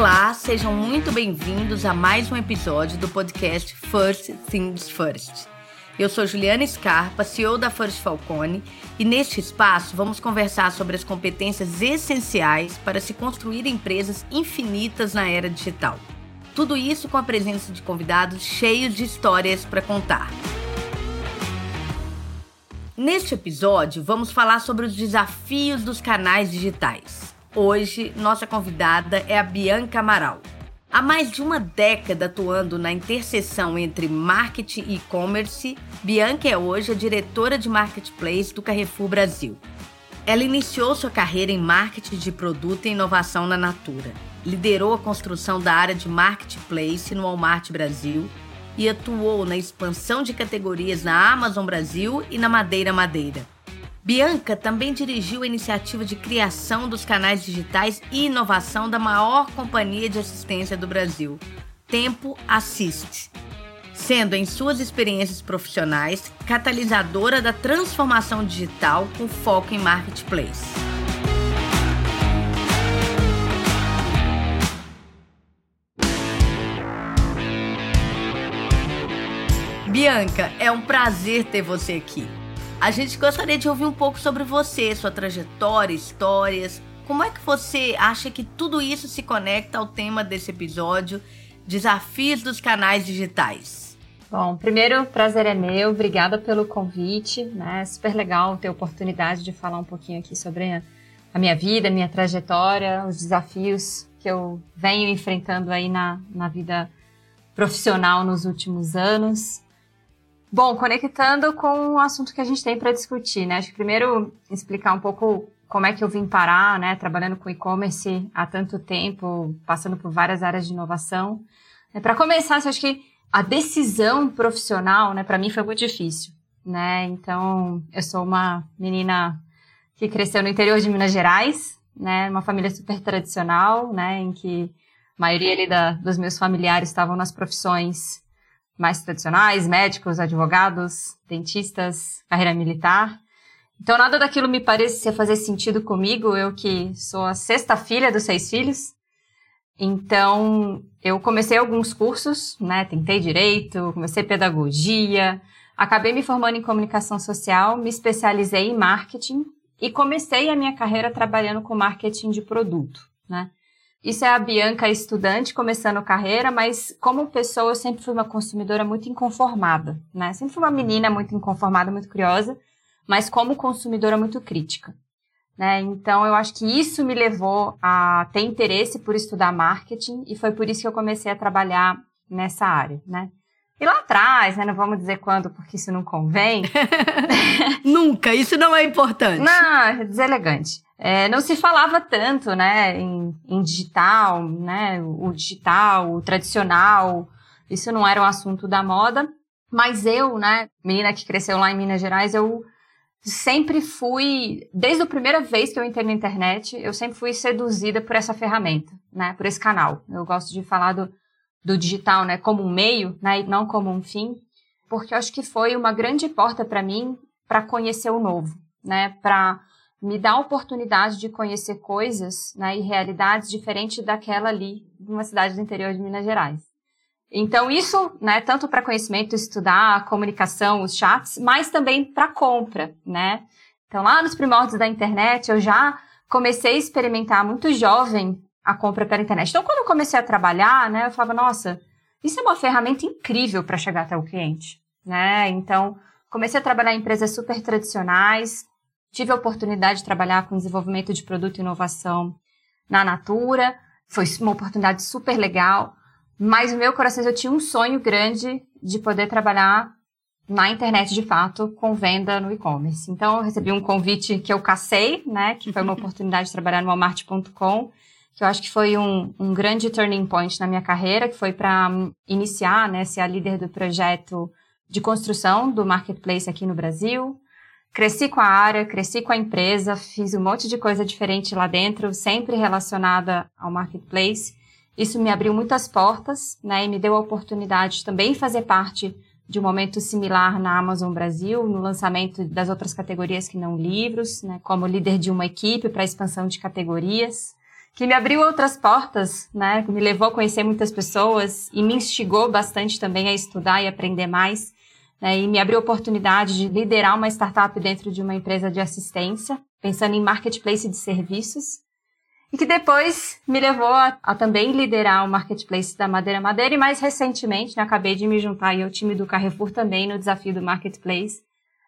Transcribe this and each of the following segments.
Olá, sejam muito bem-vindos a mais um episódio do podcast First Things First. Eu sou Juliana Scarpa, CEO da First Falcone, e neste espaço vamos conversar sobre as competências essenciais para se construir empresas infinitas na era digital. Tudo isso com a presença de convidados cheios de histórias para contar. Neste episódio, vamos falar sobre os desafios dos canais digitais. Hoje, nossa convidada é a Bianca Amaral. Há mais de uma década atuando na interseção entre marketing e e-commerce, Bianca é hoje a diretora de marketplace do Carrefour Brasil. Ela iniciou sua carreira em marketing de produto e inovação na Natura. Liderou a construção da área de marketplace no Walmart Brasil e atuou na expansão de categorias na Amazon Brasil e na Madeira Madeira. Bianca também dirigiu a iniciativa de criação dos canais digitais e inovação da maior companhia de assistência do Brasil, Tempo Assiste, sendo em suas experiências profissionais catalisadora da transformação digital com foco em marketplace. Bianca, é um prazer ter você aqui. A gente gostaria de ouvir um pouco sobre você, sua trajetória, histórias. Como é que você acha que tudo isso se conecta ao tema desse episódio, Desafios dos Canais Digitais? Bom, primeiro, prazer é meu, obrigada pelo convite, né? Super legal ter a oportunidade de falar um pouquinho aqui sobre a minha vida, a minha trajetória, os desafios que eu venho enfrentando aí na, na vida profissional nos últimos anos. Bom, conectando com o assunto que a gente tem para discutir, né? Acho que primeiro explicar um pouco como é que eu vim parar, né? Trabalhando com e-commerce há tanto tempo, passando por várias áreas de inovação. É, para começar, acho que a decisão profissional, né, para mim foi muito difícil, né? Então, eu sou uma menina que cresceu no interior de Minas Gerais, né? Uma família super tradicional, né? Em que a maioria ali da, dos meus familiares estavam nas profissões mais tradicionais, médicos, advogados, dentistas, carreira militar. Então, nada daquilo me parecia fazer sentido comigo, eu que sou a sexta filha dos seis filhos. Então, eu comecei alguns cursos, né? Tentei direito, comecei pedagogia, acabei me formando em comunicação social, me especializei em marketing e comecei a minha carreira trabalhando com marketing de produto, né? Isso é a Bianca estudante começando carreira, mas como pessoa eu sempre fui uma consumidora muito inconformada, né? Sempre fui uma menina muito inconformada, muito curiosa, mas como consumidora muito crítica, né? Então eu acho que isso me levou a ter interesse por estudar marketing e foi por isso que eu comecei a trabalhar nessa área, né? E lá atrás, né? Não vamos dizer quando, porque isso não convém. Nunca, isso não é importante. Não, é deselegante. É, não se falava tanto, né, em, em, digital, né, o digital, o tradicional, isso não era um assunto da moda, mas eu, né, menina que cresceu lá em Minas Gerais, eu sempre fui, desde a primeira vez que eu entrei na internet, eu sempre fui seduzida por essa ferramenta, né, por esse canal. Eu gosto de falar do, do digital, né, como um meio, né, e não como um fim, porque eu acho que foi uma grande porta para mim para conhecer o novo, né, para me dá a oportunidade de conhecer coisas né, e realidades diferentes daquela ali, de uma cidade do interior de Minas Gerais. Então, isso, né, tanto para conhecimento, estudar, comunicação, os chats, mas também para compra, né? Então, lá nos primórdios da internet, eu já comecei a experimentar muito jovem a compra pela internet. Então, quando eu comecei a trabalhar, né, eu falava, nossa, isso é uma ferramenta incrível para chegar até o cliente, né? Então, comecei a trabalhar em empresas super tradicionais, Tive a oportunidade de trabalhar com desenvolvimento de produto e inovação na Natura. Foi uma oportunidade super legal. Mas no meu coração eu tinha um sonho grande de poder trabalhar na internet de fato com venda no e-commerce. Então eu recebi um convite que eu cacei, né? Que foi uma oportunidade de trabalhar no Walmart.com, que eu acho que foi um, um grande turning point na minha carreira, que foi para iniciar, né? Ser a líder do projeto de construção do marketplace aqui no Brasil. Cresci com a área, cresci com a empresa, fiz um monte de coisa diferente lá dentro, sempre relacionada ao marketplace. Isso me abriu muitas portas, né, e me deu a oportunidade de também fazer parte de um momento similar na Amazon Brasil, no lançamento das outras categorias que não livros, né, como líder de uma equipe para expansão de categorias. que me abriu outras portas, né? Que me levou a conhecer muitas pessoas e me instigou bastante também a estudar e aprender mais. Né, e me abriu a oportunidade de liderar uma startup dentro de uma empresa de assistência, pensando em marketplace de serviços. E que depois me levou a, a também liderar o marketplace da Madeira Madeira e mais recentemente, né, acabei de me juntar ao time do Carrefour também no desafio do marketplace,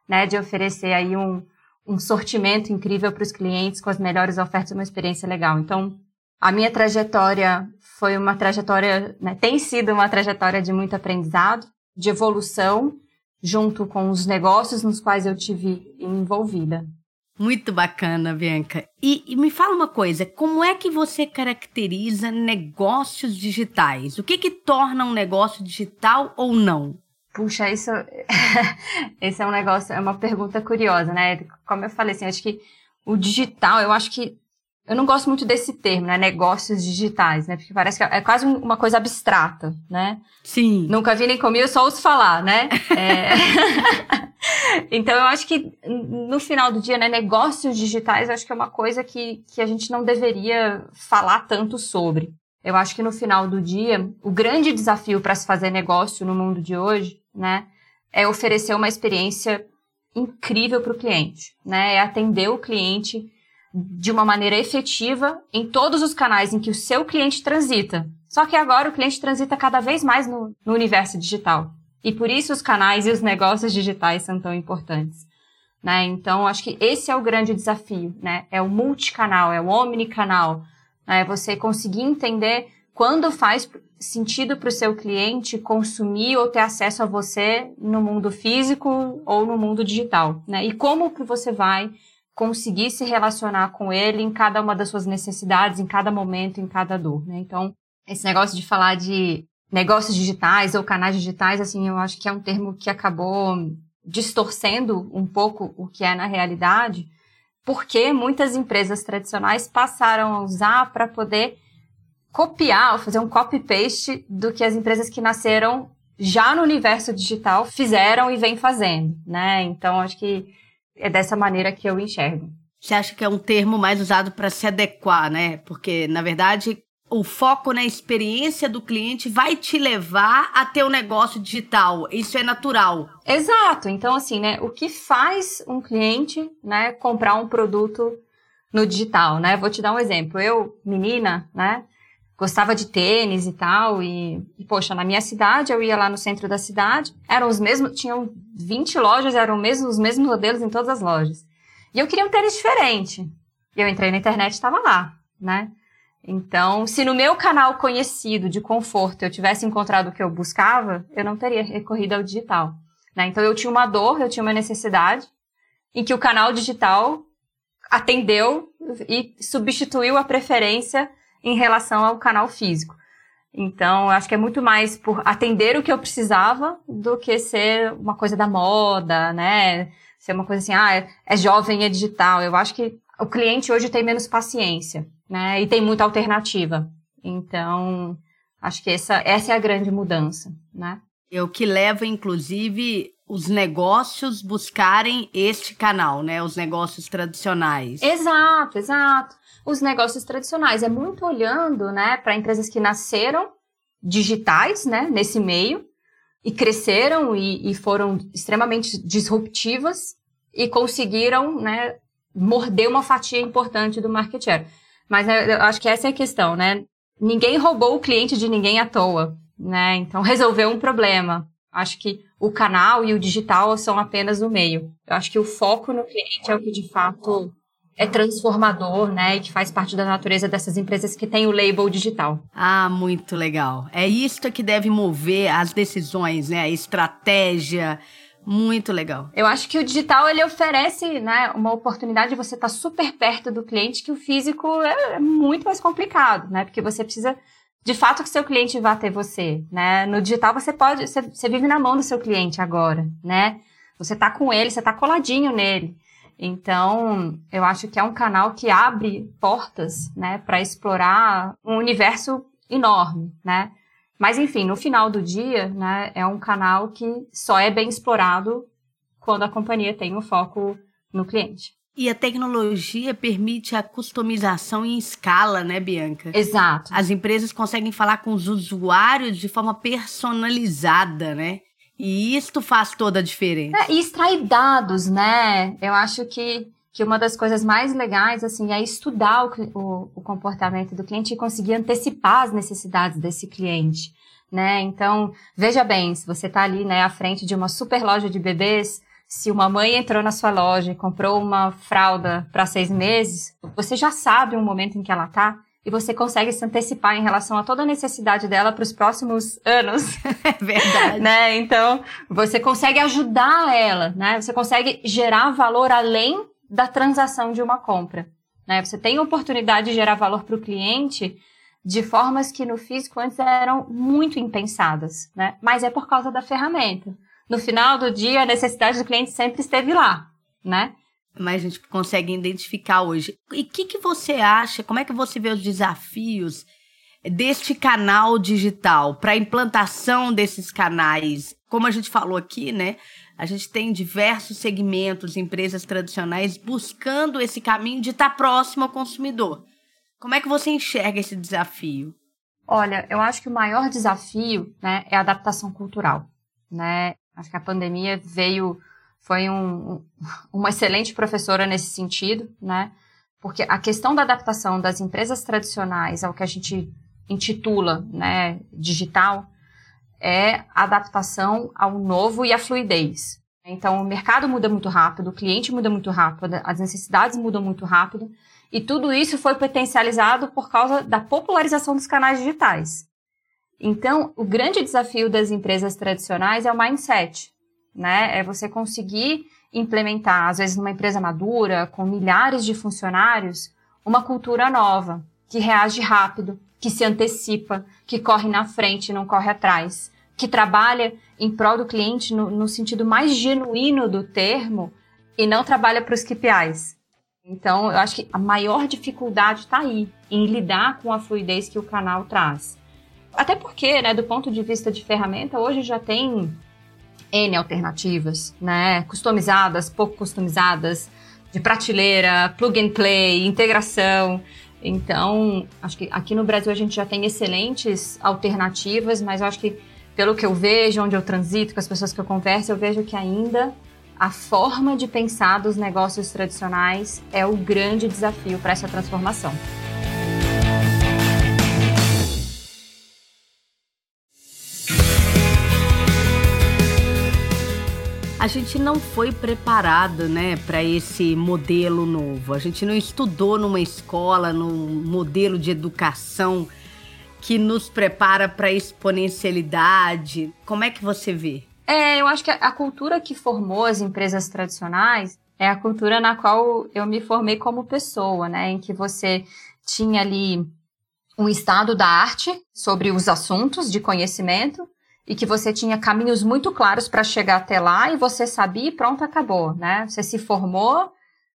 né, de oferecer aí um, um sortimento incrível para os clientes com as melhores ofertas e uma experiência legal. Então, a minha trajetória foi uma trajetória, né, tem sido uma trajetória de muito aprendizado, de evolução, junto com os negócios nos quais eu tive envolvida. Muito bacana, Bianca. E, e, me fala uma coisa, como é que você caracteriza negócios digitais? O que que torna um negócio digital ou não? Puxa, isso esse é um negócio, é uma pergunta curiosa, né? Como eu falei assim, acho que o digital, eu acho que eu não gosto muito desse termo, né? Negócios digitais, né? Porque parece que é quase uma coisa abstrata, né? Sim. Nunca vi nem comigo, só ouço falar, né? É... então, eu acho que no final do dia, né? Negócios digitais, eu acho que é uma coisa que, que a gente não deveria falar tanto sobre. Eu acho que no final do dia, o grande desafio para se fazer negócio no mundo de hoje, né? É oferecer uma experiência incrível para o cliente, né? É atender o cliente de uma maneira efetiva em todos os canais em que o seu cliente transita. Só que agora o cliente transita cada vez mais no, no universo digital. E por isso os canais e os negócios digitais são tão importantes. Né? Então, acho que esse é o grande desafio, né? É o multicanal, é o omnicanal. Né? Você conseguir entender quando faz sentido para o seu cliente consumir ou ter acesso a você no mundo físico ou no mundo digital, né? E como que você vai conseguir se relacionar com ele em cada uma das suas necessidades, em cada momento, em cada dor, né? Então, esse negócio de falar de negócios digitais ou canais digitais, assim, eu acho que é um termo que acabou distorcendo um pouco o que é na realidade, porque muitas empresas tradicionais passaram a usar para poder copiar ou fazer um copy-paste do que as empresas que nasceram já no universo digital fizeram e vêm fazendo, né? Então, acho que é dessa maneira que eu enxergo. Você acha que é um termo mais usado para se adequar, né? Porque, na verdade, o foco na experiência do cliente vai te levar a ter um negócio digital. Isso é natural. Exato. Então, assim, né? O que faz um cliente, né, comprar um produto no digital, né? Vou te dar um exemplo. Eu, menina, né? Gostava de tênis e tal, e, e, poxa, na minha cidade, eu ia lá no centro da cidade, eram os mesmos, tinham 20 lojas, eram mesmo, os mesmos modelos em todas as lojas. E eu queria um tênis diferente. E eu entrei na internet e estava lá, né? Então, se no meu canal conhecido de conforto eu tivesse encontrado o que eu buscava, eu não teria recorrido ao digital. Né? Então, eu tinha uma dor, eu tinha uma necessidade, em que o canal digital atendeu e substituiu a preferência em relação ao canal físico. Então, acho que é muito mais por atender o que eu precisava do que ser uma coisa da moda, né? Ser uma coisa assim, ah, é, jovem, é digital. Eu acho que o cliente hoje tem menos paciência, né? E tem muita alternativa. Então, acho que essa, essa é a grande mudança, né? É o que leva, inclusive, os negócios buscarem este canal, né? Os negócios tradicionais. Exato, exato os negócios tradicionais. É muito olhando né, para empresas que nasceram digitais né, nesse meio e cresceram e, e foram extremamente disruptivas e conseguiram né, morder uma fatia importante do market share. Mas eu acho que essa é a questão, né? Ninguém roubou o cliente de ninguém à toa, né? Então resolveu um problema. Acho que o canal e o digital são apenas o meio. Eu acho que o foco no cliente é o que de fato é transformador, né? E que faz parte da natureza dessas empresas que têm o label digital. Ah, muito legal. É isto que deve mover as decisões, né? A estratégia. Muito legal. Eu acho que o digital ele oferece, né, uma oportunidade de você estar tá super perto do cliente que o físico é, é muito mais complicado, né? Porque você precisa de fato que seu cliente vá ter você, né? No digital você pode, você, você vive na mão do seu cliente agora, né? Você tá com ele, você tá coladinho nele. Então, eu acho que é um canal que abre portas, né, para explorar um universo enorme, né? Mas enfim, no final do dia, né, é um canal que só é bem explorado quando a companhia tem o um foco no cliente. E a tecnologia permite a customização em escala, né, Bianca? Exato. As empresas conseguem falar com os usuários de forma personalizada, né? E isto faz toda a diferença. É, e extrair dados, né? Eu acho que, que uma das coisas mais legais, assim, é estudar o, o, o comportamento do cliente e conseguir antecipar as necessidades desse cliente, né? Então, veja bem, se você está ali, né, à frente de uma super loja de bebês, se uma mãe entrou na sua loja e comprou uma fralda para seis meses, você já sabe o momento em que ela está e você consegue se antecipar em relação a toda a necessidade dela para os próximos anos. É verdade. né? Então, você consegue ajudar ela, né? Você consegue gerar valor além da transação de uma compra. Né? Você tem a oportunidade de gerar valor para o cliente de formas que no físico antes eram muito impensadas, né? Mas é por causa da ferramenta no final do dia a necessidade do cliente sempre esteve lá, né? Mas a gente consegue identificar hoje. E o que, que você acha? Como é que você vê os desafios deste canal digital para a implantação desses canais? Como a gente falou aqui, né? A gente tem diversos segmentos, empresas tradicionais buscando esse caminho de estar tá próximo ao consumidor. Como é que você enxerga esse desafio? Olha, eu acho que o maior desafio né, é a adaptação cultural. Né? Acho que a pandemia veio, foi um, uma excelente professora nesse sentido, né? Porque a questão da adaptação das empresas tradicionais ao que a gente intitula, né, digital, é a adaptação ao novo e à fluidez. Então, o mercado muda muito rápido, o cliente muda muito rápido, as necessidades mudam muito rápido, e tudo isso foi potencializado por causa da popularização dos canais digitais. Então, o grande desafio das empresas tradicionais é o mindset, né? É você conseguir implementar, às vezes numa empresa madura, com milhares de funcionários, uma cultura nova, que reage rápido, que se antecipa, que corre na frente, não corre atrás, que trabalha em prol do cliente no, no sentido mais genuíno do termo e não trabalha para os KPIs. Então, eu acho que a maior dificuldade está aí, em lidar com a fluidez que o canal traz. Até porque, né, do ponto de vista de ferramenta, hoje já tem N alternativas, né? Customizadas, pouco customizadas, de prateleira, plug and play, integração. Então, acho que aqui no Brasil a gente já tem excelentes alternativas, mas eu acho que pelo que eu vejo, onde eu transito, com as pessoas que eu converso, eu vejo que ainda a forma de pensar dos negócios tradicionais é o grande desafio para essa transformação. A gente não foi preparado, né, para esse modelo novo. A gente não estudou numa escola, num modelo de educação que nos prepara para exponencialidade. Como é que você vê? É, eu acho que a cultura que formou as empresas tradicionais é a cultura na qual eu me formei como pessoa, né, em que você tinha ali um estado da arte sobre os assuntos de conhecimento e que você tinha caminhos muito claros para chegar até lá e você sabia e pronto, acabou, né? Você se formou,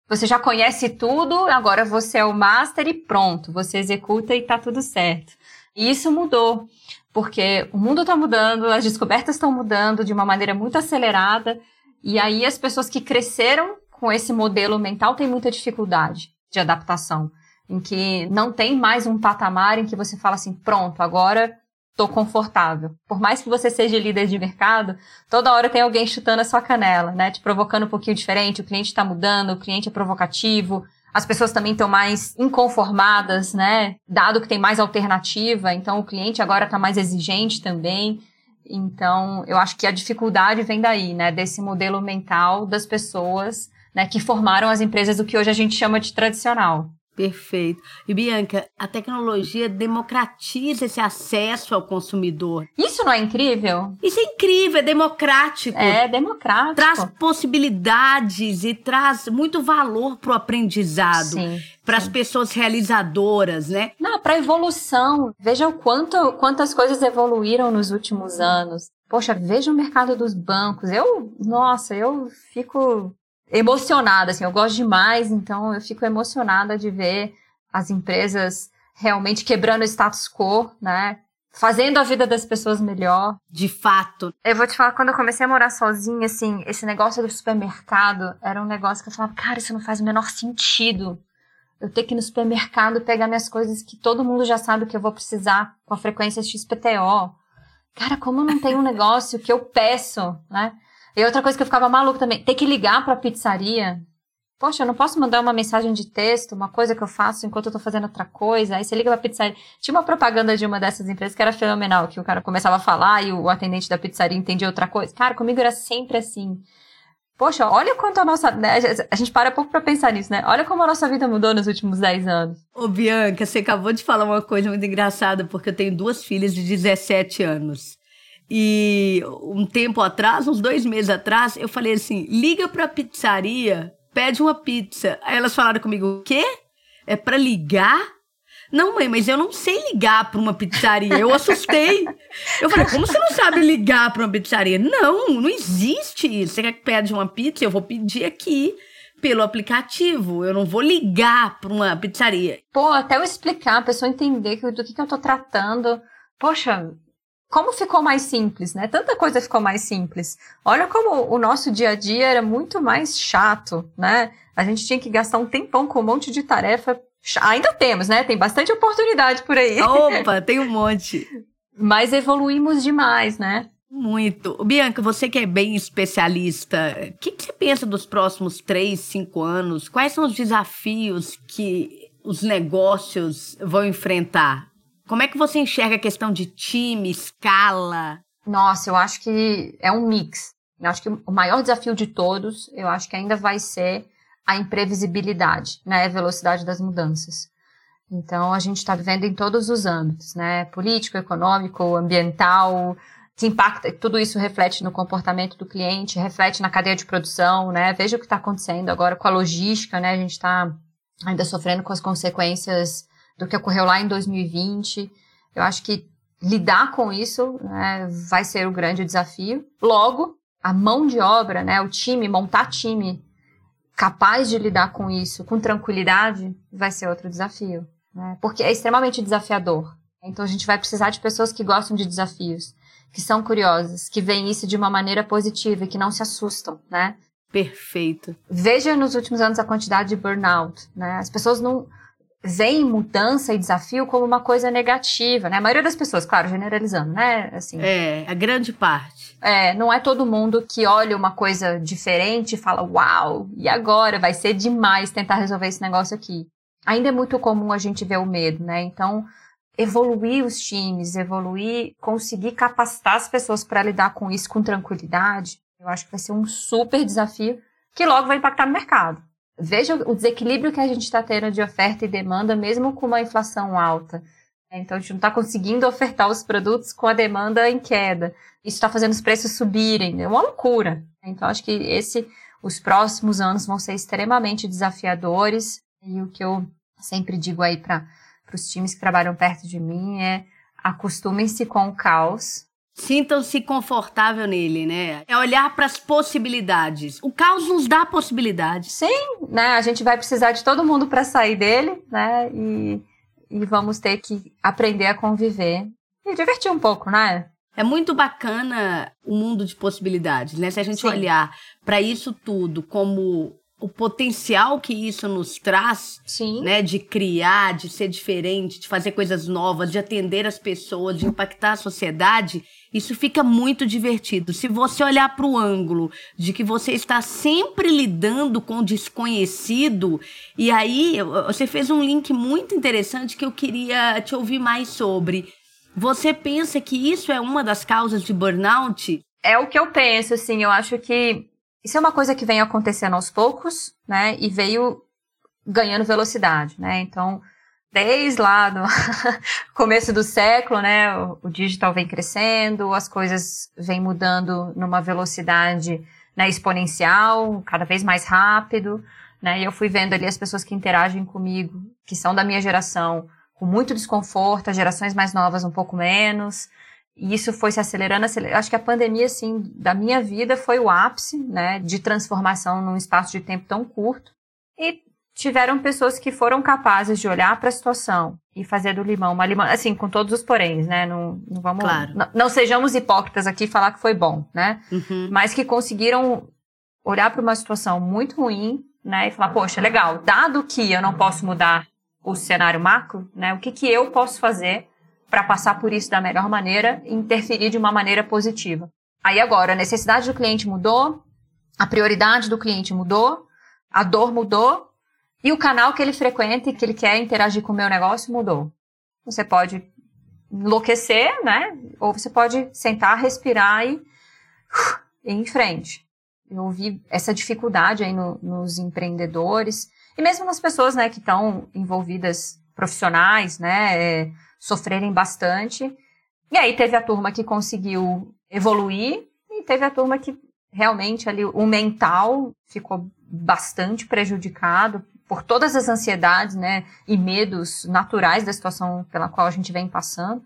você já conhece tudo, agora você é o master e pronto, você executa e tá tudo certo. E isso mudou, porque o mundo está mudando, as descobertas estão mudando de uma maneira muito acelerada, e aí as pessoas que cresceram com esse modelo mental têm muita dificuldade de adaptação, em que não tem mais um patamar em que você fala assim, pronto, agora tô confortável. Por mais que você seja líder de mercado, toda hora tem alguém chutando a sua canela, né? Te provocando um pouquinho diferente, o cliente está mudando, o cliente é provocativo, as pessoas também estão mais inconformadas, né? Dado que tem mais alternativa, então o cliente agora está mais exigente também. Então, eu acho que a dificuldade vem daí, né? Desse modelo mental das pessoas, né? Que formaram as empresas do que hoje a gente chama de tradicional. Perfeito. E Bianca, a tecnologia democratiza esse acesso ao consumidor. Isso não é incrível? Isso é incrível, é democrático. É democrático. Traz possibilidades e traz muito valor para o aprendizado. Para as pessoas realizadoras, né? Não, para evolução. Veja o quanto, quantas coisas evoluíram nos últimos anos. Poxa, veja o mercado dos bancos. Eu, nossa, eu fico emocionada, assim, eu gosto demais, então eu fico emocionada de ver as empresas realmente quebrando o status quo, né? fazendo a vida das pessoas melhor. De fato. Eu vou te falar, quando eu comecei a morar sozinha, assim, esse negócio do supermercado era um negócio que eu falava, cara, isso não faz o menor sentido. Eu ter que ir no supermercado pegar minhas coisas que todo mundo já sabe que eu vou precisar com a frequência XPTO. Cara, como não tem um negócio que eu peço, né? E outra coisa que eu ficava maluco também, ter que ligar pra pizzaria Poxa, eu não posso mandar uma mensagem de texto, uma coisa que eu faço enquanto eu tô fazendo outra coisa. Aí você liga pra pizzaria. Tinha uma propaganda de uma dessas empresas que era fenomenal, que o cara começava a falar e o atendente da pizzaria entendia outra coisa. Cara, comigo era sempre assim. Poxa, olha quanto a nossa. Né, a gente para pouco pra pensar nisso, né? Olha como a nossa vida mudou nos últimos 10 anos. Ô, Bianca, você acabou de falar uma coisa muito engraçada, porque eu tenho duas filhas de 17 anos. E um tempo atrás, uns dois meses atrás, eu falei assim: liga pra pizzaria pede uma pizza. Aí elas falaram comigo, o quê? É para ligar? Não, mãe, mas eu não sei ligar para uma pizzaria. Eu assustei. Eu falei, como você não sabe ligar para uma pizzaria? Não, não existe isso. Você quer que pede uma pizza? Eu vou pedir aqui pelo aplicativo. Eu não vou ligar para uma pizzaria. Pô, até eu explicar, a pessoa entender do que, que eu tô tratando. Poxa, como ficou mais simples, né? Tanta coisa ficou mais simples. Olha como o nosso dia a dia era muito mais chato, né? A gente tinha que gastar um tempão com um monte de tarefa. Ainda temos, né? Tem bastante oportunidade por aí. Opa, tem um monte. Mas evoluímos demais, né? Muito. Bianca, você que é bem especialista, o que, que você pensa dos próximos três, cinco anos? Quais são os desafios que os negócios vão enfrentar? Como é que você enxerga a questão de time, escala? Nossa, eu acho que é um mix. Eu acho que o maior desafio de todos, eu acho que ainda vai ser a imprevisibilidade, né, a velocidade das mudanças. Então, a gente está vivendo em todos os âmbitos, né, político, econômico, ambiental, que impacta, tudo isso reflete no comportamento do cliente, reflete na cadeia de produção, né, veja o que está acontecendo agora com a logística, né, a gente está ainda sofrendo com as consequências do que ocorreu lá em 2020. Eu acho que lidar com isso né, vai ser o grande desafio. Logo, a mão de obra, né, o time, montar time capaz de lidar com isso com tranquilidade, vai ser outro desafio. Né? Porque é extremamente desafiador. Então a gente vai precisar de pessoas que gostam de desafios, que são curiosas, que veem isso de uma maneira positiva e que não se assustam, né? Perfeito. Veja nos últimos anos a quantidade de burnout, né? As pessoas não veem mudança e desafio como uma coisa negativa, né? A maioria das pessoas, claro, generalizando, né? Assim, é, a grande parte. É, não é todo mundo que olha uma coisa diferente e fala, uau, e agora? Vai ser demais tentar resolver esse negócio aqui. Ainda é muito comum a gente ver o medo, né? Então, evoluir os times, evoluir, conseguir capacitar as pessoas para lidar com isso com tranquilidade, eu acho que vai ser um super desafio que logo vai impactar no mercado. Veja o desequilíbrio que a gente está tendo de oferta e demanda, mesmo com uma inflação alta. Então, a gente não está conseguindo ofertar os produtos com a demanda em queda. Isso está fazendo os preços subirem. É uma loucura. Então, acho que esse, os próximos anos vão ser extremamente desafiadores. E o que eu sempre digo aí para os times que trabalham perto de mim é acostumem-se com o caos, Sintam-se confortável nele, né? É olhar para as possibilidades. O caos nos dá possibilidades. Sim, né? A gente vai precisar de todo mundo para sair dele, né? E, e vamos ter que aprender a conviver e divertir um pouco, né? É muito bacana o mundo de possibilidades, né? Se a gente Sim. olhar para isso tudo como o potencial que isso nos traz, Sim. né, de criar, de ser diferente, de fazer coisas novas, de atender as pessoas, de impactar a sociedade, isso fica muito divertido. Se você olhar para o ângulo de que você está sempre lidando com desconhecido, e aí você fez um link muito interessante que eu queria te ouvir mais sobre. Você pensa que isso é uma das causas de burnout? É o que eu penso, assim, eu acho que isso é uma coisa que vem acontecendo aos poucos, né? E veio ganhando velocidade, né? Então, desde lá do começo do século, né? O, digital vem crescendo, as coisas vêm mudando numa velocidade né, exponencial, cada vez mais rápido, né? E eu fui vendo ali as pessoas que interagem comigo, que são da minha geração, com muito desconforto, as gerações mais novas um pouco menos. E isso foi se acelerando, acelerando. Acho que a pandemia, assim, da minha vida foi o ápice, né, de transformação num espaço de tempo tão curto. E tiveram pessoas que foram capazes de olhar para a situação e fazer do limão uma limão, assim, com todos os poréns, né? Não, não vamos. Claro. Não, não, sejamos hipócritas aqui e falar que foi bom, né? Uhum. Mas que conseguiram olhar para uma situação muito ruim, né? E falar, poxa, legal, dado que eu não posso mudar o cenário macro, né? O que, que eu posso fazer para passar por isso da melhor maneira e interferir de uma maneira positiva? Aí agora, a necessidade do cliente mudou, a prioridade do cliente mudou, a dor mudou e o canal que ele frequenta e que ele quer interagir com o meu negócio mudou. Você pode enlouquecer, né? Ou você pode sentar, respirar e, ir em frente. Eu vi essa dificuldade aí no, nos empreendedores e mesmo nas pessoas, né, que estão envolvidas profissionais, né, é, sofrerem bastante. E aí teve a turma que conseguiu evoluir e teve a turma que realmente ali o mental ficou bastante prejudicado por todas as ansiedades, né, e medos naturais da situação pela qual a gente vem passando.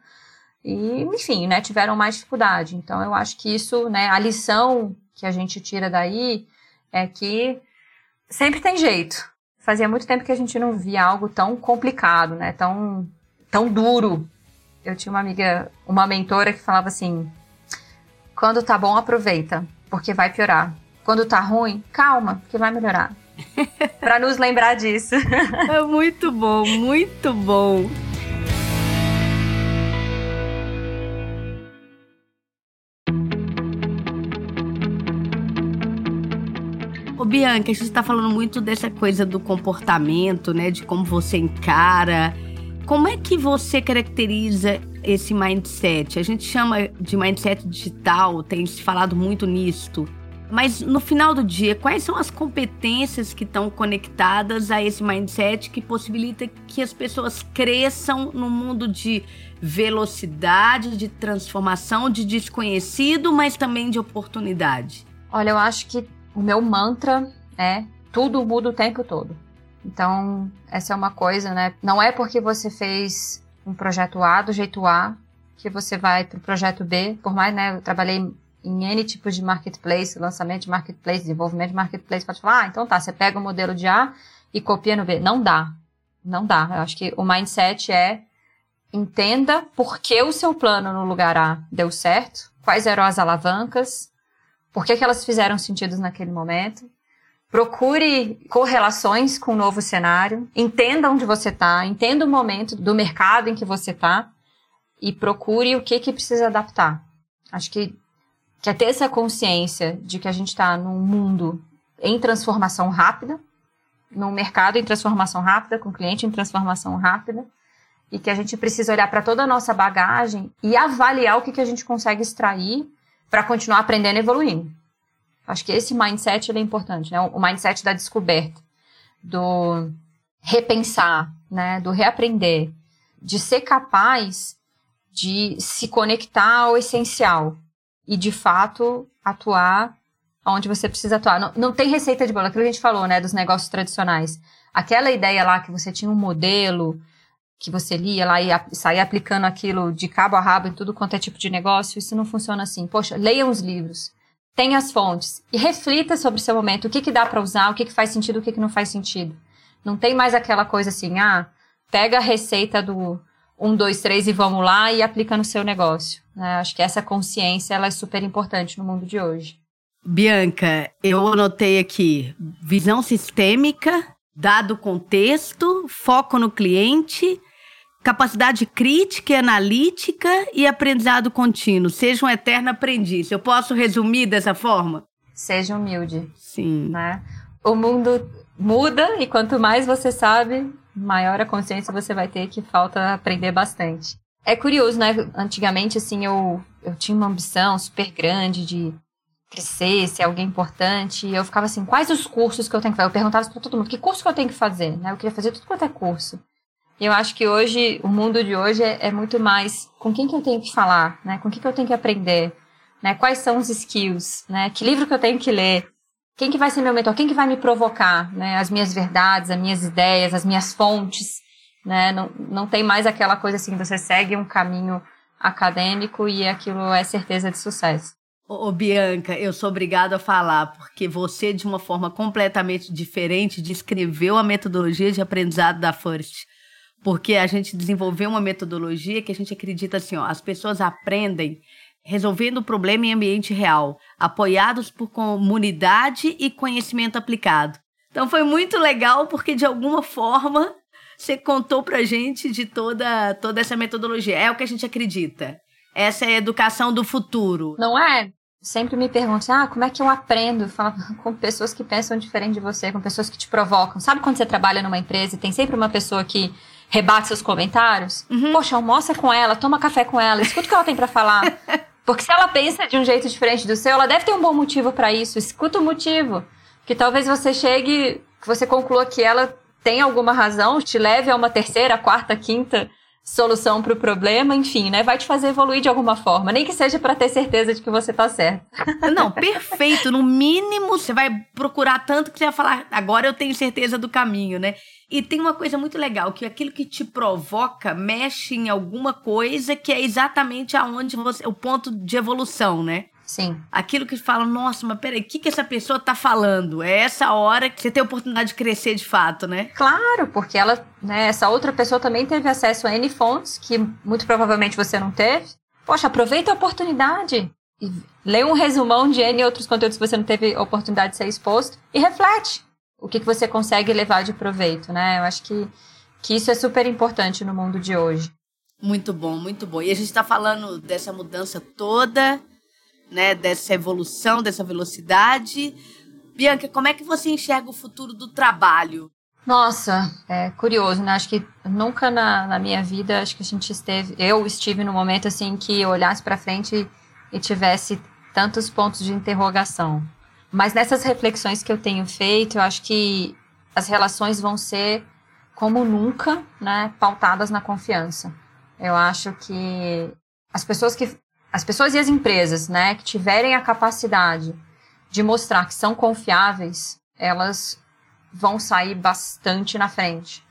E, enfim, né, tiveram mais dificuldade. Então, eu acho que isso, né, a lição que a gente tira daí é que sempre tem jeito. Fazia muito tempo que a gente não via algo tão complicado, né, tão, tão duro. Eu tinha uma amiga, uma mentora que falava assim: quando tá bom, aproveita, porque vai piorar. Quando tá ruim, calma, porque vai melhorar. para nos lembrar disso. É muito bom, muito bom. Bianca, a gente está falando muito dessa coisa do comportamento, né? De como você encara. Como é que você caracteriza esse mindset? A gente chama de mindset digital, tem se falado muito nisso. Mas no final do dia, quais são as competências que estão conectadas a esse mindset que possibilita que as pessoas cresçam no mundo de velocidade, de transformação, de desconhecido, mas também de oportunidade? Olha, eu acho que o meu mantra é tudo muda o tempo todo. Então, essa é uma coisa, né? Não é porque você fez um projeto A do jeito A que você vai para o projeto B. Por mais, né? Eu trabalhei em N tipos de marketplace, lançamento de marketplace, desenvolvimento de marketplace, pode falar, ah, então tá, você pega o modelo de A e copia no B. Não dá. Não dá. Eu acho que o mindset é entenda por que o seu plano no lugar A deu certo, quais eram as alavancas, por que, que elas fizeram sentido naquele momento. Procure correlações com o novo cenário, entenda onde você está, entenda o momento do mercado em que você está e procure o que, que precisa adaptar. Acho que que é ter essa consciência de que a gente está num mundo em transformação rápida, num mercado em transformação rápida, com cliente em transformação rápida, e que a gente precisa olhar para toda a nossa bagagem e avaliar o que, que a gente consegue extrair para continuar aprendendo e evoluindo. Acho que esse mindset é importante, né? O mindset da descoberta, do repensar, né? Do reaprender, de ser capaz de se conectar ao essencial, e de fato atuar onde você precisa atuar. Não, não tem receita de bolo, aquilo que a gente falou, né, dos negócios tradicionais. Aquela ideia lá que você tinha um modelo que você lia lá e saía aplicando aquilo de cabo a rabo em tudo quanto é tipo de negócio, isso não funciona assim. Poxa, leia os livros, tenha as fontes e reflita sobre o seu momento, o que, que dá para usar, o que, que faz sentido, o que, que não faz sentido. Não tem mais aquela coisa assim, ah, pega a receita do um, dois, três e vamos lá e aplica no seu negócio. Né? Acho que essa consciência ela é super importante no mundo de hoje. Bianca, eu anotei aqui visão sistêmica, dado contexto, foco no cliente, capacidade crítica e analítica e aprendizado contínuo. Seja um eterno aprendiz. Eu posso resumir dessa forma? Seja humilde. Sim. Né? O mundo muda e quanto mais você sabe, maior a consciência você vai ter que falta aprender bastante. É curioso, né? Antigamente, assim, eu, eu tinha uma ambição super grande de crescer, ser alguém importante. E eu ficava assim, quais os cursos que eu tenho que fazer? Eu perguntava isso pra todo mundo, que curso que eu tenho que fazer? Né? Eu queria fazer tudo quanto é curso. E eu acho que hoje, o mundo de hoje é, é muito mais com quem que eu tenho que falar, né? Com quem que eu tenho que aprender, né? Quais são os skills, né? Que livro que eu tenho que ler? Quem que vai ser meu mentor? Quem que vai me provocar, né? As minhas verdades, as minhas ideias, as minhas fontes, né? Não, não tem mais aquela coisa assim, você segue um caminho acadêmico e aquilo é certeza de sucesso. Ô, Bianca, eu sou obrigada a falar, porque você, de uma forma completamente diferente, descreveu a metodologia de aprendizado da FIRST. Porque a gente desenvolveu uma metodologia que a gente acredita assim, ó, as pessoas aprendem resolvendo o problema em ambiente real, apoiados por comunidade e conhecimento aplicado. Então foi muito legal porque de alguma forma você contou pra gente de toda toda essa metodologia. É o que a gente acredita. Essa é a educação do futuro. Não é? Sempre me perguntam, ah, como é que eu aprendo? Fala com pessoas que pensam diferente de você, com pessoas que te provocam. Sabe quando você trabalha numa empresa e tem sempre uma pessoa que rebate seus comentários? Uhum. Poxa, almoça com ela, toma café com ela, escuta o que ela tem para falar. Porque se ela pensa de um jeito diferente do seu, ela deve ter um bom motivo para isso. Escuta o motivo. Que talvez você chegue, que você conclua que ela tem alguma razão, te leve a uma terceira, quarta, quinta solução para o problema, enfim, né? Vai te fazer evoluir de alguma forma, nem que seja para ter certeza de que você tá certo. Não, perfeito. No mínimo, você vai procurar tanto que você vai falar, agora eu tenho certeza do caminho, né? E tem uma coisa muito legal, que aquilo que te provoca mexe em alguma coisa que é exatamente aonde você, o ponto de evolução, né? Sim. Aquilo que fala, nossa, mas peraí, o que, que essa pessoa tá falando? É essa hora que você tem a oportunidade de crescer de fato, né? Claro, porque ela, né, essa outra pessoa também teve acesso a N fontes, que muito provavelmente você não teve. Poxa, aproveita a oportunidade. E lê um resumão de N outros conteúdos que você não teve oportunidade de ser exposto e reflete o que, que você consegue levar de proveito, né? Eu acho que, que isso é super importante no mundo de hoje. Muito bom, muito bom. E a gente está falando dessa mudança toda né, dessa evolução, dessa velocidade. Bianca, como é que você enxerga o futuro do trabalho? Nossa, é curioso, né? Acho que nunca na, na minha vida, acho que a gente esteve, eu estive num momento assim que eu olhasse para frente e tivesse tantos pontos de interrogação. Mas nessas reflexões que eu tenho feito, eu acho que as relações vão ser como nunca, né, pautadas na confiança. Eu acho que as pessoas que as pessoas e as empresas, né, que tiverem a capacidade de mostrar que são confiáveis, elas vão sair bastante na frente.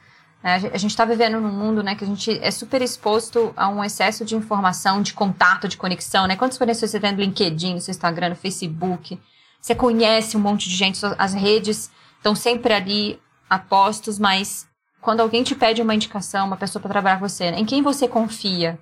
É, a gente está vivendo num mundo, né, que a gente é super exposto a um excesso de informação, de contato, de conexão, né? Quantas conexões você tem no LinkedIn, no seu Instagram, no Facebook? Você conhece um monte de gente, as redes estão sempre ali a postos, mas quando alguém te pede uma indicação, uma pessoa para trabalhar com você, né, em quem você confia?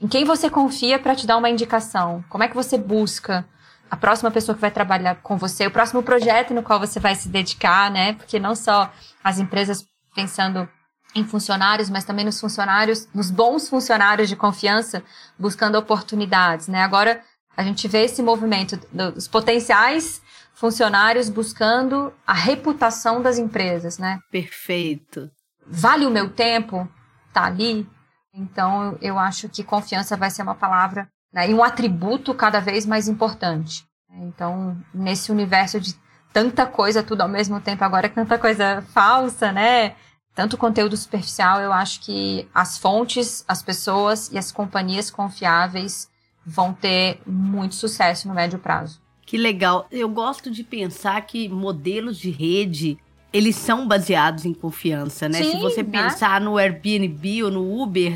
Em quem você confia para te dar uma indicação? Como é que você busca a próxima pessoa que vai trabalhar com você, o próximo projeto no qual você vai se dedicar, né? Porque não só as empresas pensando em funcionários, mas também nos funcionários, nos bons funcionários de confiança, buscando oportunidades, né? Agora a gente vê esse movimento dos potenciais funcionários buscando a reputação das empresas, né? Perfeito. Vale o meu tempo? Tá ali? Então, eu acho que confiança vai ser uma palavra né, e um atributo cada vez mais importante. Então, nesse universo de tanta coisa tudo ao mesmo tempo, agora tanta coisa falsa, né? Tanto conteúdo superficial, eu acho que as fontes, as pessoas e as companhias confiáveis vão ter muito sucesso no médio prazo. Que legal. Eu gosto de pensar que modelos de rede eles são baseados em confiança, né? Sim, Se você né? pensar no Airbnb ou no Uber,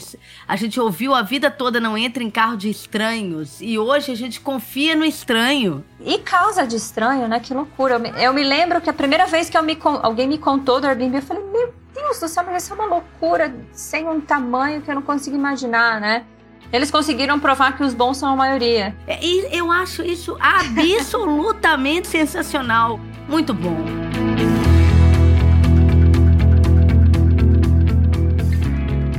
a gente ouviu a vida toda não entra em carro de estranhos e hoje a gente confia no estranho. E causa de estranho, né? Que loucura. Eu me, eu me lembro que a primeira vez que me, alguém me contou do Airbnb, eu falei, meu Deus do céu, mas isso é uma loucura sem um tamanho que eu não consigo imaginar, né? Eles conseguiram provar que os bons são a maioria. É, e eu acho isso absolutamente sensacional. Muito bom.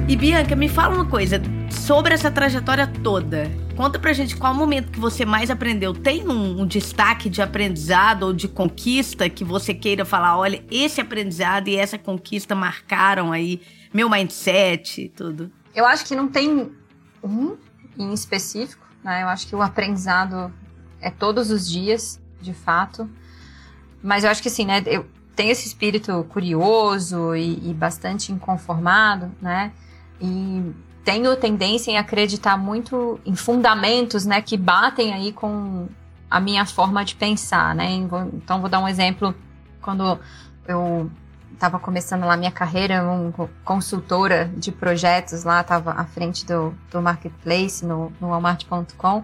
E Bianca, me fala uma coisa sobre essa trajetória toda. Conta pra gente qual momento que você mais aprendeu. Tem um, um, destaque de aprendizado ou de conquista que você queira falar? Olha, esse aprendizado e essa conquista marcaram aí meu mindset e tudo. Eu acho que não tem um em específico, né? Eu acho que o aprendizado é todos os dias, de fato. Mas eu acho que assim, né? Eu tenho esse espírito curioso e, e bastante inconformado, né? E tenho tendência em acreditar muito em fundamentos, né, que batem aí com a minha forma de pensar, né? Então vou dar um exemplo quando eu estava começando lá minha carreira, uma consultora de projetos lá, estava à frente do, do marketplace no, no Walmart.com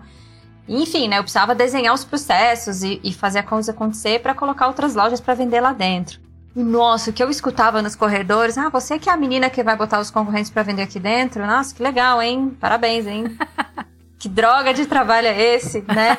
Enfim, né, eu precisava desenhar os processos e, e fazer a coisa acontecer para colocar outras lojas para vender lá dentro. Nossa, o que eu escutava nos corredores, ah, você que é a menina que vai botar os concorrentes para vender aqui dentro? Nossa, que legal, hein? Parabéns, hein? que droga de trabalho é esse, né?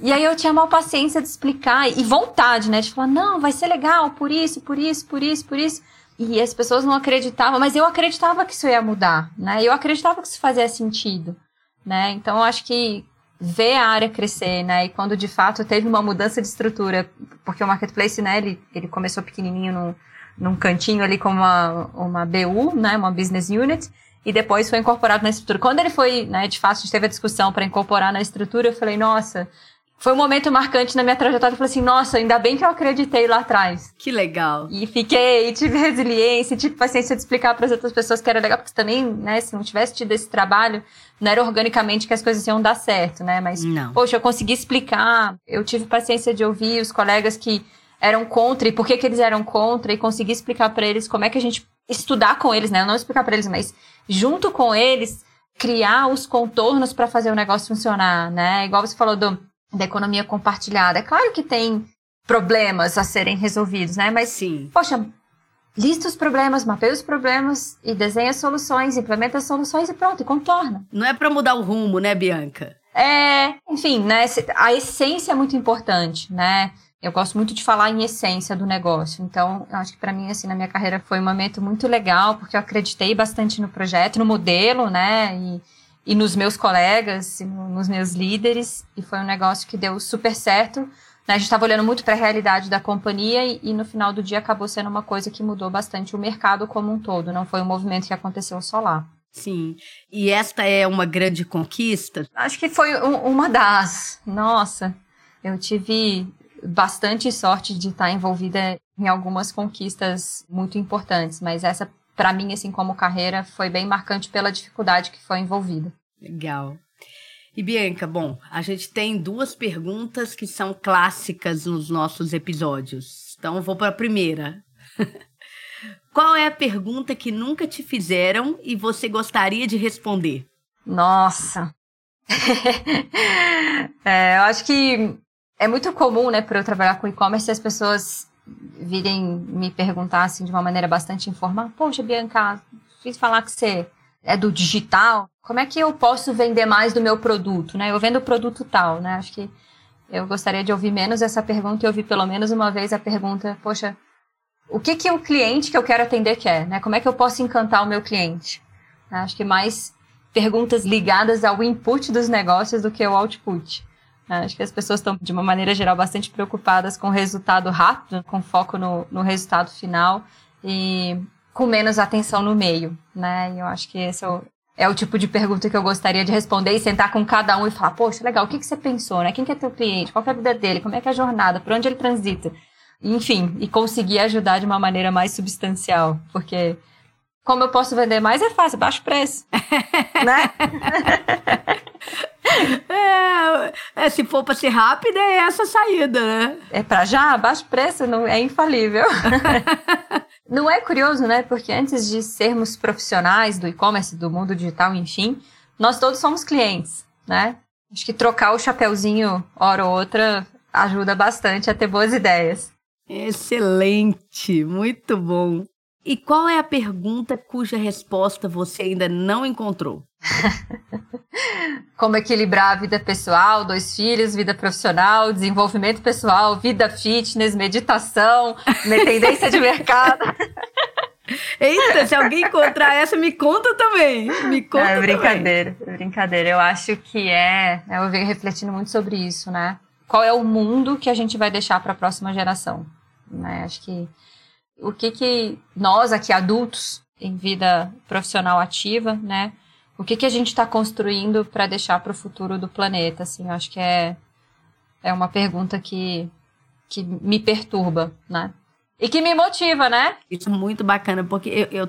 E aí eu tinha mal paciência de explicar e vontade, né? De falar, não, vai ser legal, por isso, por isso, por isso, por isso. E as pessoas não acreditavam, mas eu acreditava que isso ia mudar, né? Eu acreditava que isso fazia sentido, né? Então eu acho que ver a área crescer, né? E quando de fato teve uma mudança de estrutura, porque o marketplace, né? Ele, ele começou pequenininho num, num cantinho ali como uma, uma BU, né? Uma business unit. E depois foi incorporado na estrutura. Quando ele foi, né, de fato, a gente teve a discussão para incorporar na estrutura, eu falei, nossa, foi um momento marcante na minha trajetória. Eu falei assim, nossa, ainda bem que eu acreditei lá atrás. Que legal. E fiquei, tive resiliência, tive paciência de explicar para as outras pessoas que era legal, porque também, né, se não tivesse tido esse trabalho, não era organicamente que as coisas iam dar certo, né? Mas, não. poxa, eu consegui explicar, eu tive paciência de ouvir os colegas que eram contra e por que, que eles eram contra e consegui explicar para eles como é que a gente estudar com eles, né? Não explicar para eles, mas junto com eles criar os contornos para fazer o negócio funcionar, né? Igual você falou do da economia compartilhada. É claro que tem problemas a serem resolvidos, né? Mas, Sim. poxa, lista os problemas, mapeia os problemas e desenha soluções, implementa as soluções e pronto, e contorna. Não é para mudar o rumo, né, Bianca? É, enfim, né? A essência é muito importante, né? Eu gosto muito de falar em essência do negócio. Então, eu acho que para mim, assim, na minha carreira foi um momento muito legal, porque eu acreditei bastante no projeto, no modelo, né? E, e nos meus colegas, nos meus líderes, e foi um negócio que deu super certo. Né? A gente estava olhando muito para a realidade da companhia e, e, no final do dia acabou sendo uma coisa que mudou bastante o mercado como um todo, não foi um movimento que aconteceu só lá. Sim. E esta é uma grande conquista? Acho que foi um, uma das. Nossa, eu tive bastante sorte de estar envolvida em algumas conquistas muito importantes, mas essa para mim, assim, como carreira, foi bem marcante pela dificuldade que foi envolvida. Legal. E Bianca, bom, a gente tem duas perguntas que são clássicas nos nossos episódios. Então, vou para a primeira. Qual é a pergunta que nunca te fizeram e você gostaria de responder? Nossa! é, eu acho que é muito comum, né, para eu trabalhar com e-commerce, as pessoas virem me perguntar assim de uma maneira bastante informal, poxa, Bianca, fiz falar que você é do digital, como é que eu posso vender mais do meu produto, né? Eu vendo produto tal, né? Acho que eu gostaria de ouvir menos essa pergunta e ouvir pelo menos uma vez a pergunta, poxa, o que que o cliente que eu quero atender quer, né? Como é que eu posso encantar o meu cliente? Acho que mais perguntas ligadas ao input dos negócios do que ao output. É, acho que as pessoas estão, de uma maneira geral, bastante preocupadas com o resultado rápido, com foco no, no resultado final e com menos atenção no meio, né? E eu acho que esse é o, é o tipo de pergunta que eu gostaria de responder e sentar com cada um e falar, poxa, legal, o que, que você pensou, né? Quem que é teu cliente? Qual é a vida dele? Como é que é a jornada? Por onde ele transita? Enfim, e conseguir ajudar de uma maneira mais substancial, porque como eu posso vender mais é fácil, baixo preço, né? É, é, se for para ser rápida, é essa a saída, né? É para já, baixo preço, não é infalível. não é curioso, né? Porque antes de sermos profissionais do e-commerce, do mundo digital, enfim, nós todos somos clientes, né? Acho que trocar o chapeuzinho hora ou outra ajuda bastante a ter boas ideias. Excelente, muito bom. E qual é a pergunta cuja resposta você ainda não encontrou? Como equilibrar a vida pessoal, dois filhos, vida profissional, desenvolvimento pessoal, vida fitness, meditação, tendência de mercado. Eita, se alguém encontrar essa, me conta também. Me conta é, brincadeira, também. brincadeira. Eu acho que é. Eu venho refletindo muito sobre isso, né? Qual é o mundo que a gente vai deixar para a próxima geração? Né? Acho que o que que nós aqui adultos em vida profissional ativa, né? o que, que a gente está construindo para deixar para o futuro do planeta? Assim, eu acho que é, é uma pergunta que, que me perturba, né? E que me motiva, né? Isso é muito bacana, porque eu, eu,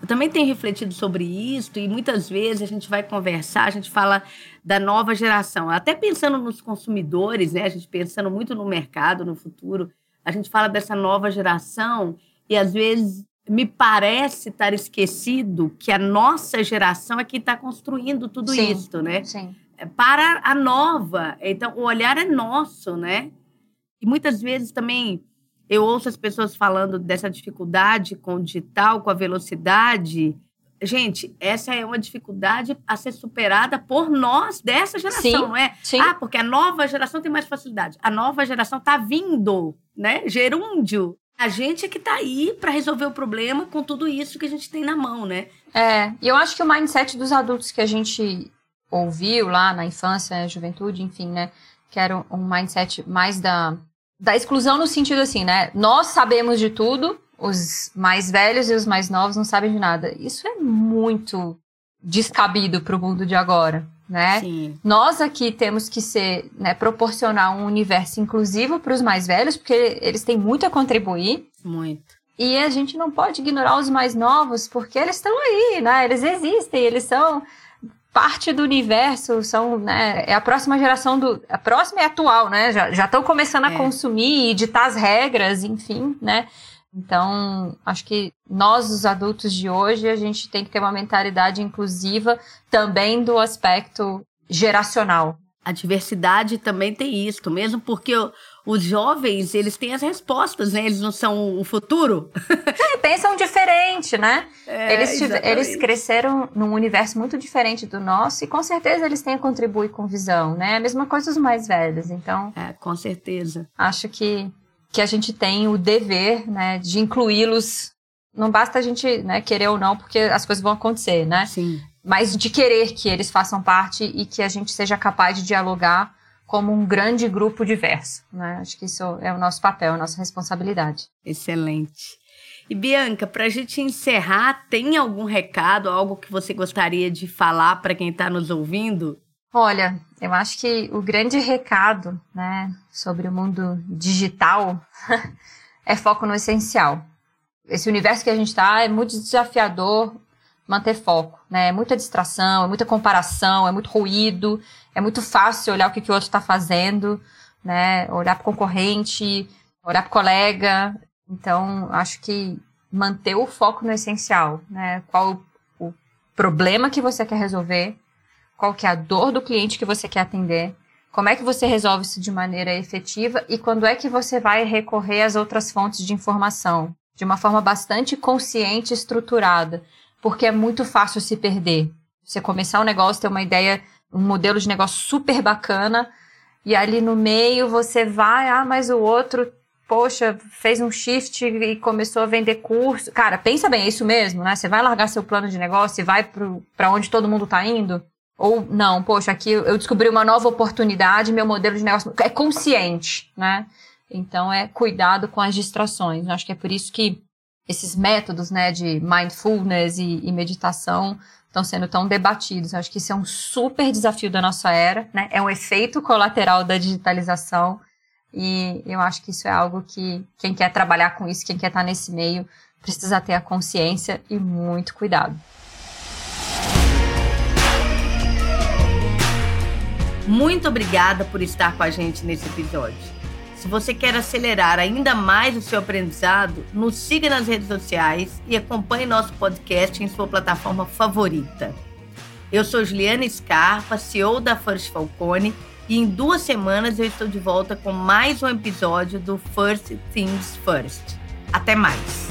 eu, também tenho refletido sobre isso e muitas vezes a gente vai conversar, a gente fala da nova geração, até pensando nos consumidores, né? A gente pensando muito no mercado, no futuro, a gente fala dessa nova geração e às vezes me parece estar esquecido que a nossa geração é que está construindo tudo sim, isso, né? Sim. para a nova. Então, o olhar é nosso, né? E muitas vezes também eu ouço as pessoas falando dessa dificuldade com o digital, com a velocidade. Gente, essa é uma dificuldade a ser superada por nós dessa geração, sim, não é? Sim. Ah, porque a nova geração tem mais facilidade. A nova geração está vindo, né? Gerúndio. A gente é que está aí para resolver o problema com tudo isso que a gente tem na mão, né? É, e eu acho que o mindset dos adultos que a gente ouviu lá na infância, juventude, enfim, né? Que era um mindset mais da, da exclusão no sentido assim, né? Nós sabemos de tudo, os mais velhos e os mais novos não sabem de nada. Isso é muito descabido para o mundo de agora, né? Sim. Nós aqui temos que ser, né, proporcionar um universo inclusivo para os mais velhos, porque eles têm muito a contribuir. Muito. E a gente não pode ignorar os mais novos, porque eles estão aí, né? Eles existem, eles são parte do universo, são, né, é a próxima geração do, a próxima é atual, né? Já estão começando a é. consumir e ditar as regras, enfim, né? Então, acho que nós, os adultos de hoje, a gente tem que ter uma mentalidade inclusiva também do aspecto geracional. A diversidade também tem isso, mesmo porque os jovens, eles têm as respostas, né? Eles não são o futuro. Pensam diferente, né? É, eles, eles cresceram num universo muito diferente do nosso e com certeza eles têm a contribuir com visão, né? A mesma coisa os mais velhos, então... É, com certeza. Acho que, que a gente tem o dever, né, de incluí-los. Não basta a gente né, querer ou não, porque as coisas vão acontecer, né? Sim. Mas de querer que eles façam parte e que a gente seja capaz de dialogar como um grande grupo diverso. Né? Acho que isso é o nosso papel, a nossa responsabilidade. Excelente. E Bianca, para a gente encerrar, tem algum recado, algo que você gostaria de falar para quem está nos ouvindo? Olha, eu acho que o grande recado né, sobre o mundo digital é foco no essencial. Esse universo que a gente está é muito desafiador manter foco, né? É muita distração, é muita comparação, é muito ruído, é muito fácil olhar o que, que o outro está fazendo, né? Olhar para o concorrente, olhar para o colega. Então, acho que manter o foco no essencial, né? Qual o problema que você quer resolver, qual que é a dor do cliente que você quer atender, como é que você resolve isso de maneira efetiva e quando é que você vai recorrer às outras fontes de informação de uma forma bastante consciente e estruturada porque é muito fácil se perder. Você começar um negócio, ter uma ideia, um modelo de negócio super bacana, e ali no meio você vai, ah, mas o outro, poxa, fez um shift e começou a vender curso. Cara, pensa bem, é isso mesmo, né? Você vai largar seu plano de negócio e vai para onde todo mundo está indo? Ou não, poxa, aqui eu descobri uma nova oportunidade, meu modelo de negócio é consciente, né? Então é cuidado com as distrações. Acho que é por isso que esses métodos né, de mindfulness e, e meditação estão sendo tão debatidos. acho que isso é um super desafio da nossa era, né? É um efeito colateral da digitalização e eu acho que isso é algo que quem quer trabalhar com isso, quem quer estar nesse meio, precisa ter a consciência e muito cuidado. Muito obrigada por estar com a gente nesse episódio. Se você quer acelerar ainda mais o seu aprendizado, nos siga nas redes sociais e acompanhe nosso podcast em sua plataforma favorita. Eu sou Juliana Scarpa, CEO da First Falcone, e em duas semanas eu estou de volta com mais um episódio do First Things First. Até mais!